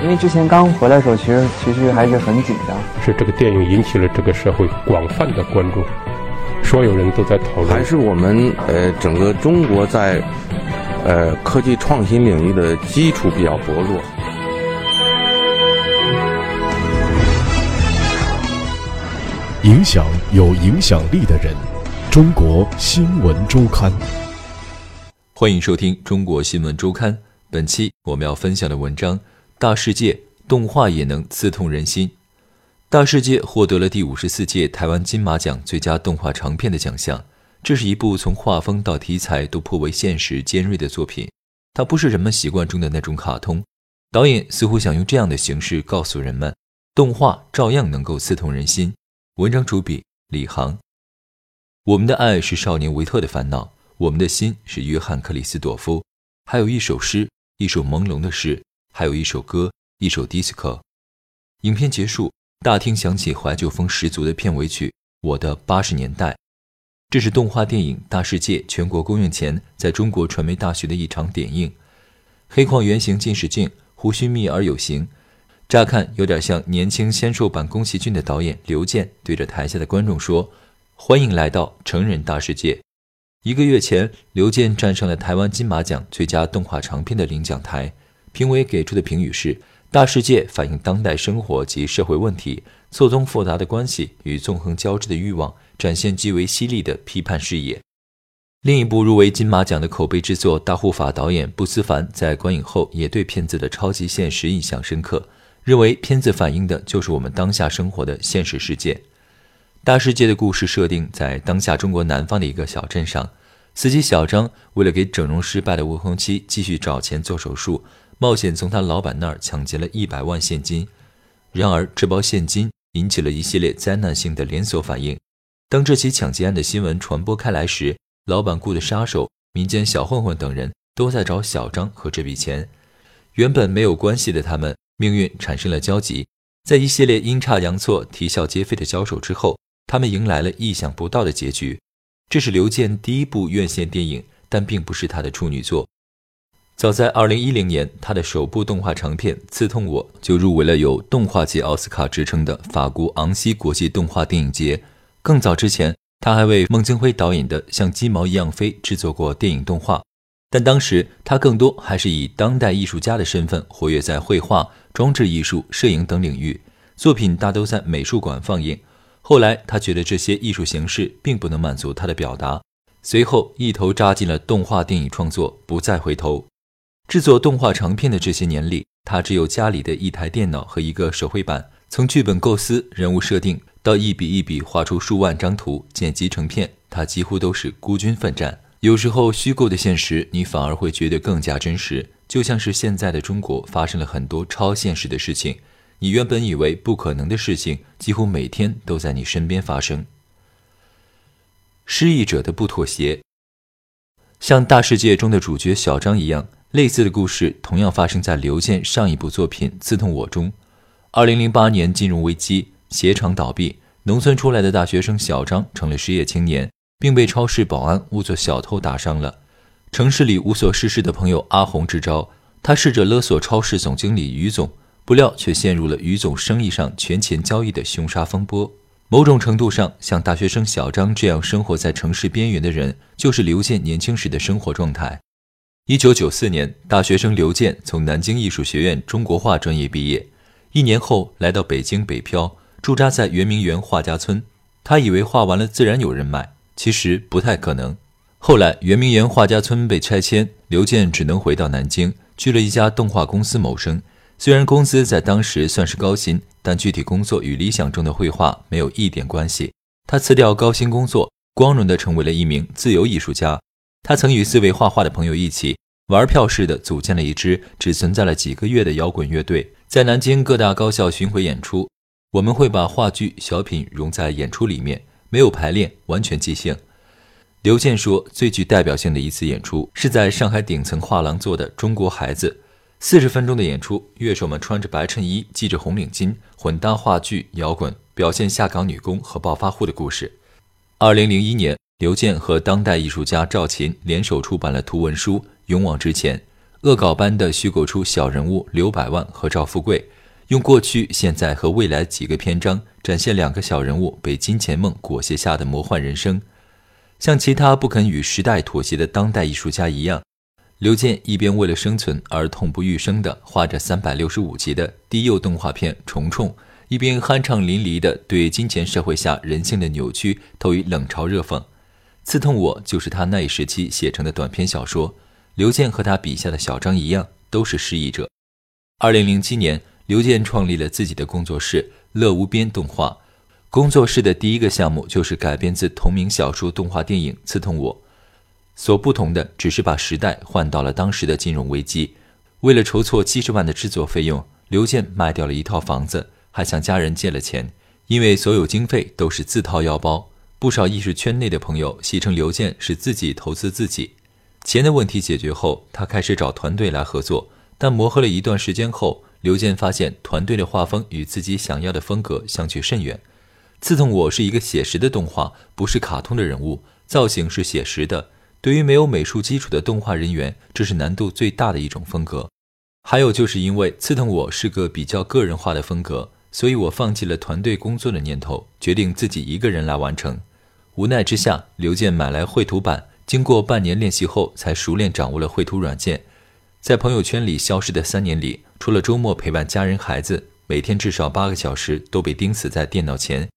因为之前刚回来的时候，其实其实还是很紧张。是这个电影引起了这个社会广泛的关注，所有人都在讨论。还是我们呃整个中国在呃科技创新领域的基础比较薄弱。影响有影响力的人，中国新闻周刊。欢迎收听《中国新闻周刊》。本期我们要分享的文章。大世界动画也能刺痛人心。大世界获得了第五十四届台湾金马奖最佳动画长片的奖项。这是一部从画风到题材都颇为现实尖锐的作品。它不是人们习惯中的那种卡通。导演似乎想用这样的形式告诉人们，动画照样能够刺痛人心。文章主笔李航。我们的爱是少年维特的烦恼，我们的心是约翰克里斯朵夫。还有一首诗，一首朦胧的诗。还有一首歌，一首 disco。影片结束，大厅响起怀旧风十足的片尾曲《我的八十年代》。这是动画电影《大世界》全国公映前，在中国传媒大学的一场点映。黑框圆形近视镜，胡须密而有型，乍看有点像年轻纤瘦版宫崎骏的导演刘健对着台下的观众说：“欢迎来到成人大世界。”一个月前，刘健站上了台湾金马奖最佳动画长片的领奖台。评委给出的评语是：《大世界》反映当代生活及社会问题，错综复杂的关系与纵横交织的欲望，展现极为犀利的批判视野。另一部入围金马奖的口碑之作《大护法》，导演布思凡在观影后也对片子的超级现实印象深刻，认为片子反映的就是我们当下生活的现实世界。《大世界》的故事设定在当下中国南方的一个小镇上，司机小张为了给整容失败的未婚妻继续找钱做手术。冒险从他老板那儿抢劫了一百万现金，然而这包现金引起了一系列灾难性的连锁反应。当这起抢劫案的新闻传播开来时，老板雇的杀手、民间小混混等人都在找小张和这笔钱。原本没有关系的他们，命运产生了交集。在一系列阴差阳错、啼笑皆非的交手之后，他们迎来了意想不到的结局。这是刘健第一部院线电影，但并不是他的处女作。早在2010年，他的首部动画长片《刺痛我》就入围了有“动画界奥斯卡”之称的法国昂西国际动画电影节。更早之前，他还为孟京辉导演的《像鸡毛一样飞》制作过电影动画，但当时他更多还是以当代艺术家的身份活跃在绘画、装置艺术、摄影等领域，作品大都在美术馆放映。后来，他觉得这些艺术形式并不能满足他的表达，随后一头扎进了动画电影创作，不再回头。制作动画长片的这些年里，他只有家里的一台电脑和一个手绘板。从剧本构思、人物设定到一笔一笔画出数万张图、剪辑成片，他几乎都是孤军奋战。有时候，虚构的现实你反而会觉得更加真实，就像是现在的中国发生了很多超现实的事情。你原本以为不可能的事情，几乎每天都在你身边发生。失意者的不妥协，像大世界中的主角小张一样。类似的故事同样发生在刘健上一部作品《刺痛我》中。二零零八年金融危机，鞋厂倒闭，农村出来的大学生小张成了失业青年，并被超市保安误作小偷打伤了。城市里无所事事的朋友阿红支招，他试着勒索超市总经理于总，不料却陷入了于总生意上权钱交易的凶杀风波。某种程度上，像大学生小张这样生活在城市边缘的人，就是刘健年轻时的生活状态。一九九四年，大学生刘健从南京艺术学院中国画专业毕业，一年后来到北京北漂，驻扎在圆明园画家村。他以为画完了自然有人买，其实不太可能。后来圆明园画家村被拆迁，刘健只能回到南京，去了一家动画公司谋生。虽然工资在当时算是高薪，但具体工作与理想中的绘画没有一点关系。他辞掉高薪工作，光荣地成为了一名自由艺术家。他曾与四位画画的朋友一起玩票似的组建了一支只存在了几个月的摇滚乐队，在南京各大高校巡回演出。我们会把话剧、小品融在演出里面，没有排练，完全即兴。刘健说，最具代表性的一次演出是在上海顶层画廊做的《中国孩子》，四十分钟的演出，乐手们穿着白衬衣，系着红领巾，混搭话剧、摇滚，表现下岗女工和暴发户的故事。二零零一年。刘健和当代艺术家赵琴联手出版了图文书《勇往直前》，恶搞般的虚构出小人物刘百万和赵富贵，用过去、现在和未来几个篇章展现两个小人物被金钱梦裹挟下的魔幻人生。像其他不肯与时代妥协的当代艺术家一样，刘健一边为了生存而痛不欲生地画着三百六十五集的低幼动画片《虫虫》，一边酣畅淋漓地对金钱社会下人性的扭曲投以冷嘲热讽。《刺痛我》就是他那一时期写成的短篇小说。刘健和他笔下的小张一样，都是失意者。二零零七年，刘健创立了自己的工作室“乐无边动画”。工作室的第一个项目就是改编自同名小说动画电影《刺痛我》。所不同的只是把时代换到了当时的金融危机。为了筹措七十万的制作费用，刘健卖掉了一套房子，还向家人借了钱。因为所有经费都是自掏腰包，不少艺术圈内的朋友戏称刘健是自己投资自己。钱的问题解决后，他开始找团队来合作。但磨合了一段时间后，刘健发现团队的画风与自己想要的风格相去甚远。《刺痛我》是一个写实的动画，不是卡通的人物，造型是写实的。对于没有美术基础的动画人员，这是难度最大的一种风格。还有就是因为《刺痛我》是个比较个人化的风格，所以我放弃了团队工作的念头，决定自己一个人来完成。无奈之下，刘健买来绘图板。经过半年练习后，才熟练掌握了绘图软件。在朋友圈里消失的三年里，除了周末陪伴家人孩子，每天至少八个小时都被钉死在电脑前。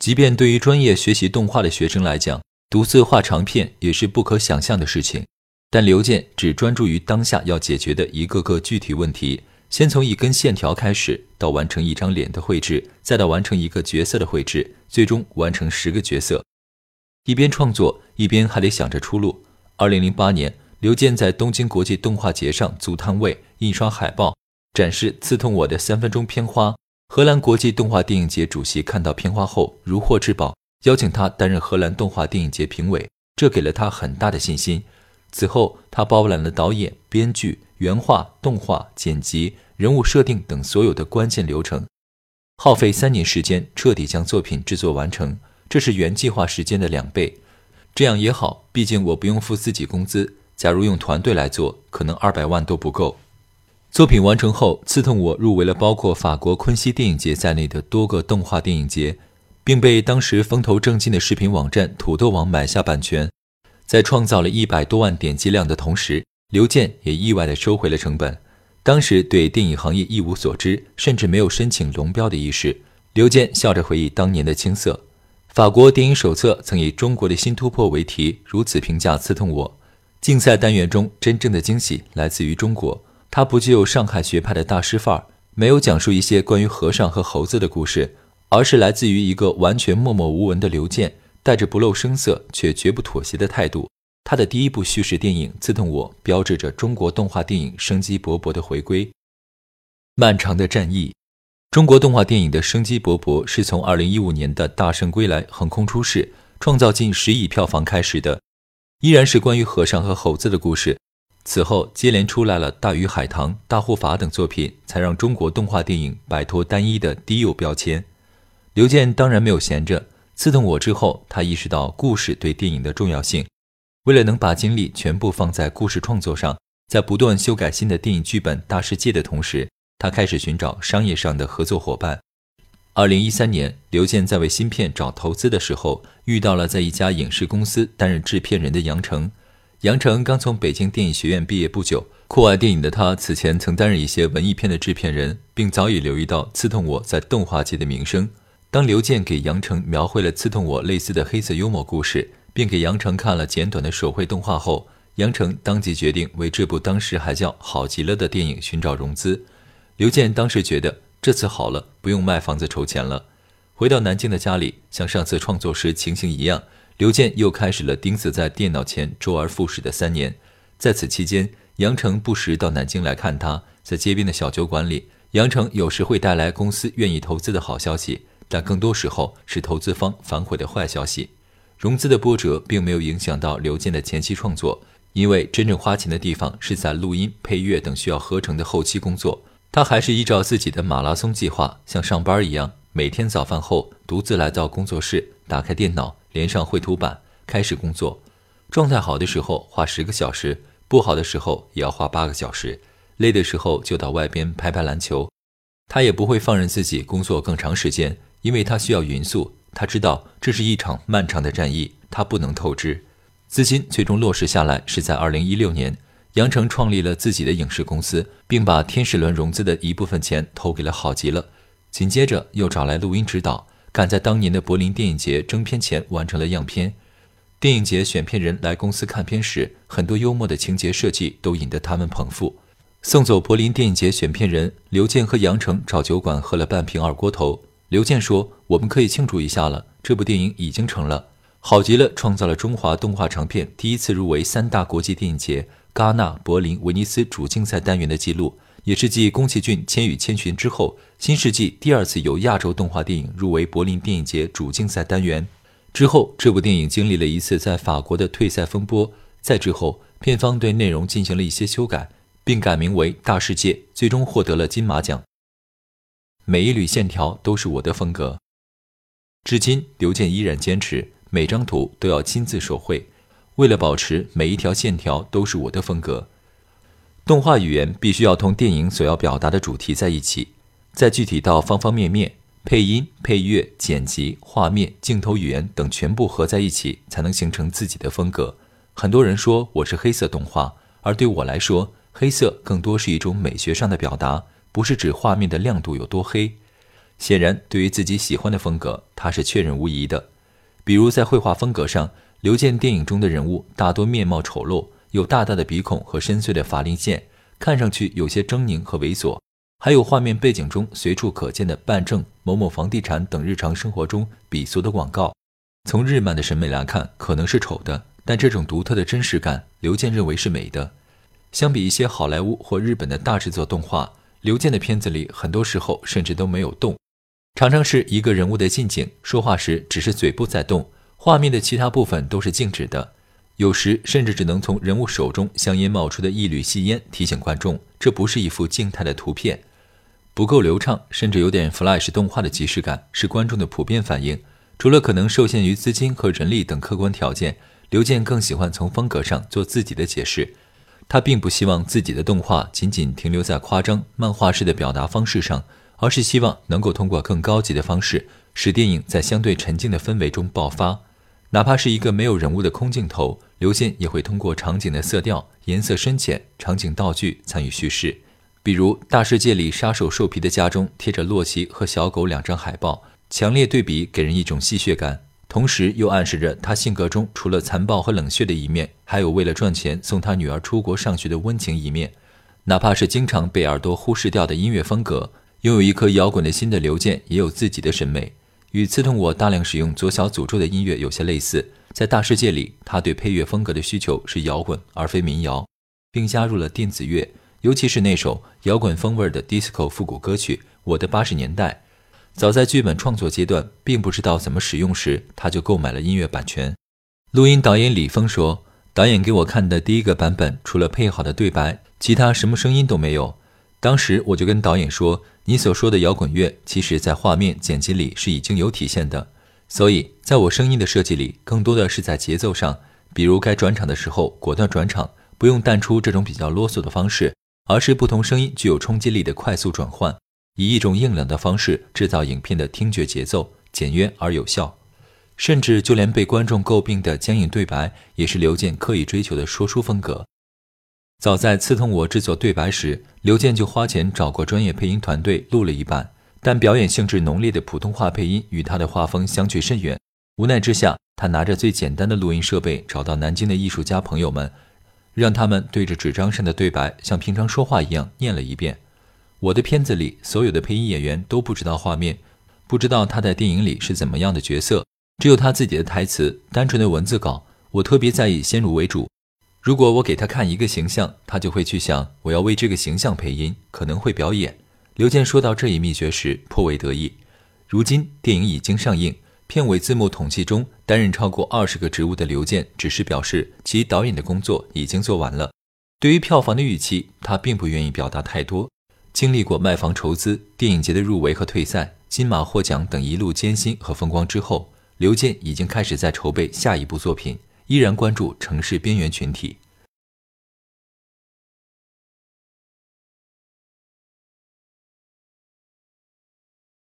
即便对于专业学习动画的学生来讲，独自画长片也是不可想象的事情。但刘健只专注于当下要解决的一个个具体问题，先从一根线条开始，到完成一张脸的绘制，再到完成一个角色的绘制，最终完成十个角色。一边创作，一边还得想着出路。二零零八年，刘健在东京国际动画节上租摊位，印刷海报，展示《刺痛我的三分钟片花》。荷兰国际动画电影节主席看到片花后如获至宝，邀请他担任荷兰动画电影节评委，这给了他很大的信心。此后，他包揽了导演、编剧、原画、动画、剪辑、人物设定等所有的关键流程，耗费三年时间，彻底将作品制作完成。这是原计划时间的两倍，这样也好，毕竟我不用付自己工资。假如用团队来做，可能二百万都不够。作品完成后，《刺痛我》入围了包括法国昆西电影节在内的多个动画电影节，并被当时风头正劲的视频网站土豆网买下版权。在创造了一百多万点击量的同时，刘健也意外地收回了成本。当时对电影行业一无所知，甚至没有申请龙标的意识。刘健笑着回忆当年的青涩。法国电影手册曾以“中国的新突破”为题，如此评价《刺痛我》。竞赛单元中真正的惊喜来自于中国，它不具有上海学派的大师范儿，没有讲述一些关于和尚和猴子的故事，而是来自于一个完全默默无闻的刘健，带着不露声色却绝不妥协的态度。他的第一部叙事电影《刺痛我》，标志着中国动画电影生机勃勃的回归。漫长的战役。中国动画电影的生机勃勃是从2015年的《大圣归来》横空出世，创造近十亿票房开始的，依然是关于和尚和猴子的故事。此后接连出来了《大鱼海棠》《大护法》等作品，才让中国动画电影摆脱单一的低幼标签。刘健当然没有闲着，《刺痛我》之后，他意识到故事对电影的重要性，为了能把精力全部放在故事创作上，在不断修改新的电影剧本《大世界》的同时。他开始寻找商业上的合作伙伴。二零一三年，刘健在为芯片找投资的时候，遇到了在一家影视公司担任制片人的杨成。杨成刚从北京电影学院毕业不久，酷爱电影的他此前曾担任一些文艺片的制片人，并早已留意到《刺痛我》在动画界的名声。当刘健给杨成描绘了《刺痛我》类似的黑色幽默故事，并给杨成看了简短的手绘动画后，杨成当即决定为这部当时还叫好极了的电影寻找融资。刘健当时觉得这次好了，不用卖房子筹钱了。回到南京的家里，像上次创作时情形一样，刘健又开始了钉死在电脑前周而复始的三年。在此期间，杨成不时到南京来看他，在街边的小酒馆里，杨成有时会带来公司愿意投资的好消息，但更多时候是投资方反悔的坏消息。融资的波折并没有影响到刘健的前期创作，因为真正花钱的地方是在录音、配乐等需要合成的后期工作。他还是依照自己的马拉松计划，像上班一样，每天早饭后独自来到工作室，打开电脑，连上绘图板，开始工作。状态好的时候画十个小时，不好的时候也要画八个小时，累的时候就到外边拍拍篮球。他也不会放任自己工作更长时间，因为他需要匀速。他知道这是一场漫长的战役，他不能透支。资金最终落实下来是在二零一六年，杨成创立了自己的影视公司，并把天使轮融资的一部分钱投给了好极了。紧接着又找来录音指导，赶在当年的柏林电影节征片前完成了样片。电影节选片人来公司看片时，很多幽默的情节设计都引得他们捧腹。送走柏林电影节选片人刘健和杨成，找酒馆喝了半瓶二锅头。刘健说：“我们可以庆祝一下了，这部电影已经成了，好极了，创造了中华动画长片第一次入围三大国际电影节——戛纳、柏林、威尼斯主竞赛单元的记录。”也是继宫崎骏《千与千寻》之后，新世纪第二次由亚洲动画电影入围柏林电影节主竞赛单元。之后，这部电影经历了一次在法国的退赛风波。再之后，片方对内容进行了一些修改，并改名为《大世界》，最终获得了金马奖。每一缕线条都是我的风格。至今，刘健依然坚持每张图都要亲自手绘，为了保持每一条线条都是我的风格。动画语言必须要同电影所要表达的主题在一起，再具体到方方面面，配音、配乐、剪辑、画面、镜头语言等全部合在一起，才能形成自己的风格。很多人说我是黑色动画，而对我来说，黑色更多是一种美学上的表达，不是指画面的亮度有多黑。显然，对于自己喜欢的风格，他是确认无疑的。比如在绘画风格上，刘健电影中的人物大多面貌丑陋。有大大的鼻孔和深邃的法令线，看上去有些狰狞和猥琐。还有画面背景中随处可见的办证、某某房地产等日常生活中鄙俗的广告。从日漫的审美来看，可能是丑的，但这种独特的真实感，刘健认为是美的。相比一些好莱坞或日本的大制作动画，刘健的片子里很多时候甚至都没有动，常常是一个人物的近景，说话时只是嘴部在动，画面的其他部分都是静止的。有时甚至只能从人物手中香烟冒出的一缕细烟提醒观众，这不是一幅静态的图片，不够流畅，甚至有点 Flash 动画的即视感，是观众的普遍反应。除了可能受限于资金和人力等客观条件，刘健更喜欢从风格上做自己的解释。他并不希望自己的动画仅仅停留在夸张漫画式的表达方式上，而是希望能够通过更高级的方式，使电影在相对沉静的氛围中爆发。哪怕是一个没有人物的空镜头。刘健也会通过场景的色调、颜色深浅、场景道具参与叙事。比如《大世界》里，杀手兽皮的家中贴着洛奇和小狗两张海报，强烈对比给人一种戏谑感，同时又暗示着他性格中除了残暴和冷血的一面，还有为了赚钱送他女儿出国上学的温情一面。哪怕是经常被耳朵忽视掉的音乐风格，拥有一颗摇滚的心的刘健也有自己的审美，与刺痛我大量使用左小诅咒的音乐有些类似。在大世界里，他对配乐风格的需求是摇滚而非民谣，并加入了电子乐，尤其是那首摇滚风味的 disco 复古歌曲《我的八十年代》。早在剧本创作阶段，并不知道怎么使用时，他就购买了音乐版权。录音导演李峰说：“导演给我看的第一个版本，除了配好的对白，其他什么声音都没有。当时我就跟导演说，你所说的摇滚乐，其实在画面剪辑里是已经有体现的。”所以，在我声音的设计里，更多的是在节奏上，比如该转场的时候果断转场，不用淡出这种比较啰嗦的方式，而是不同声音具有冲击力的快速转换，以一种硬朗的方式制造影片的听觉节奏，简约而有效。甚至就连被观众诟病的僵硬对白，也是刘健刻意追求的说书风格。早在《刺痛我》制作对白时，刘健就花钱找过专业配音团队录了一版。但表演性质浓烈的普通话配音与他的画风相去甚远，无奈之下，他拿着最简单的录音设备，找到南京的艺术家朋友们，让他们对着纸张上的对白像平常说话一样念了一遍。我的片子里所有的配音演员都不知道画面，不知道他在电影里是怎么样的角色，只有他自己的台词，单纯的文字稿。我特别在意先入为主，如果我给他看一个形象，他就会去想我要为这个形象配音，可能会表演。刘健说到这一秘诀时颇为得意。如今电影已经上映，片尾字幕统计中担任超过二十个职务的刘健，只是表示其导演的工作已经做完了。对于票房的预期，他并不愿意表达太多。经历过卖房筹资、电影节的入围和退赛、金马获奖等一路艰辛和风光之后，刘健已经开始在筹备下一部作品，依然关注城市边缘群体。